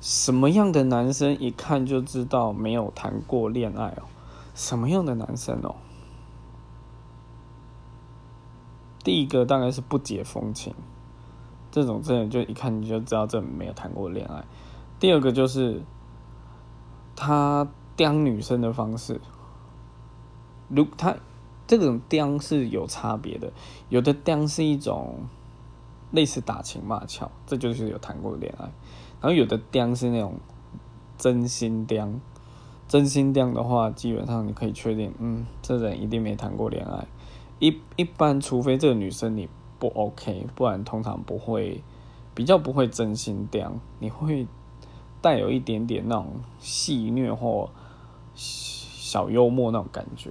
什么样的男生一看就知道没有谈过恋爱哦？什么样的男生哦？第一个大概是不解风情，这种真的就一看你就知道这没有谈过恋爱。第二个就是他刁女生的方式，如他这种刁是有差别的，有的刁是一种类似打情骂俏，这就是有谈过恋爱。然后有的刁是那种真心刁，真心刁的话，基本上你可以确定，嗯，这人一定没谈过恋爱。一一般，除非这个女生你不 OK，不然通常不会，比较不会真心刁，你会带有一点点那种戏谑或小幽默那种感觉。